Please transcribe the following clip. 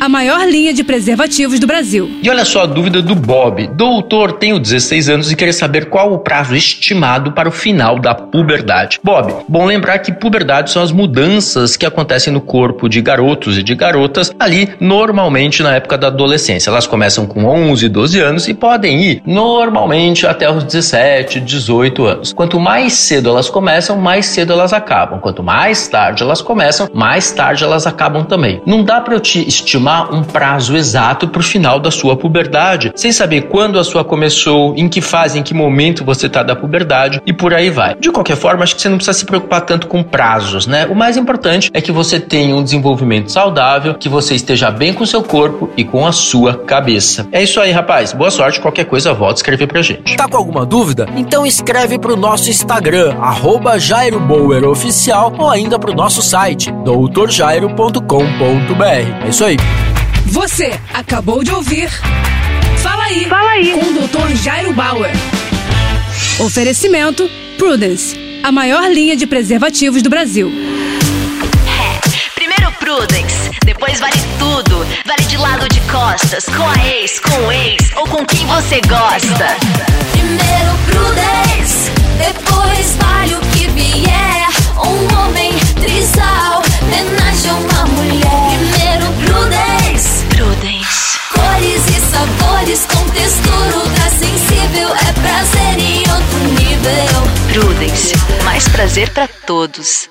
a maior linha de preservativos do Brasil. E olha só a dúvida do Bob. Doutor, tenho 16 anos e queria saber qual o prazo estimado para o final da puberdade. Bob, bom lembrar que puberdade são as mudanças que acontecem no corpo de garotos e de garotas ali normalmente na época da adolescência. Elas começam com 11, 12 anos e podem ir normalmente até os 17, 18 anos. Quanto mais cedo elas começam, mais cedo elas acabam. Quanto mais tarde elas começam, mais tarde elas acabam também. Não dá para eu te estimar estimar um prazo exato para o final da sua puberdade, sem saber quando a sua começou, em que fase, em que momento você está da puberdade e por aí vai. De qualquer forma, acho que você não precisa se preocupar tanto com prazos, né? O mais importante é que você tenha um desenvolvimento saudável, que você esteja bem com seu corpo e com a sua cabeça. É isso aí, rapaz. Boa sorte. Qualquer coisa, volta escrever pra gente. Tá com alguma dúvida? Então escreve pro nosso Instagram, arroba Jairo Bauer Oficial, ou ainda pro nosso site, doutorjairo.com.br. É isso aí. Você acabou de ouvir. Fala aí. Fala aí. Com o Dr. Jairo Bauer. Oferecimento Prudence, a maior linha de preservativos do Brasil. É, primeiro Prudence, depois vale tudo. Vale de lado de costas, com a ex, com o ex ou com quem você gosta. Primeiro Prudence, depois vale Prudence, mais prazer pra todos.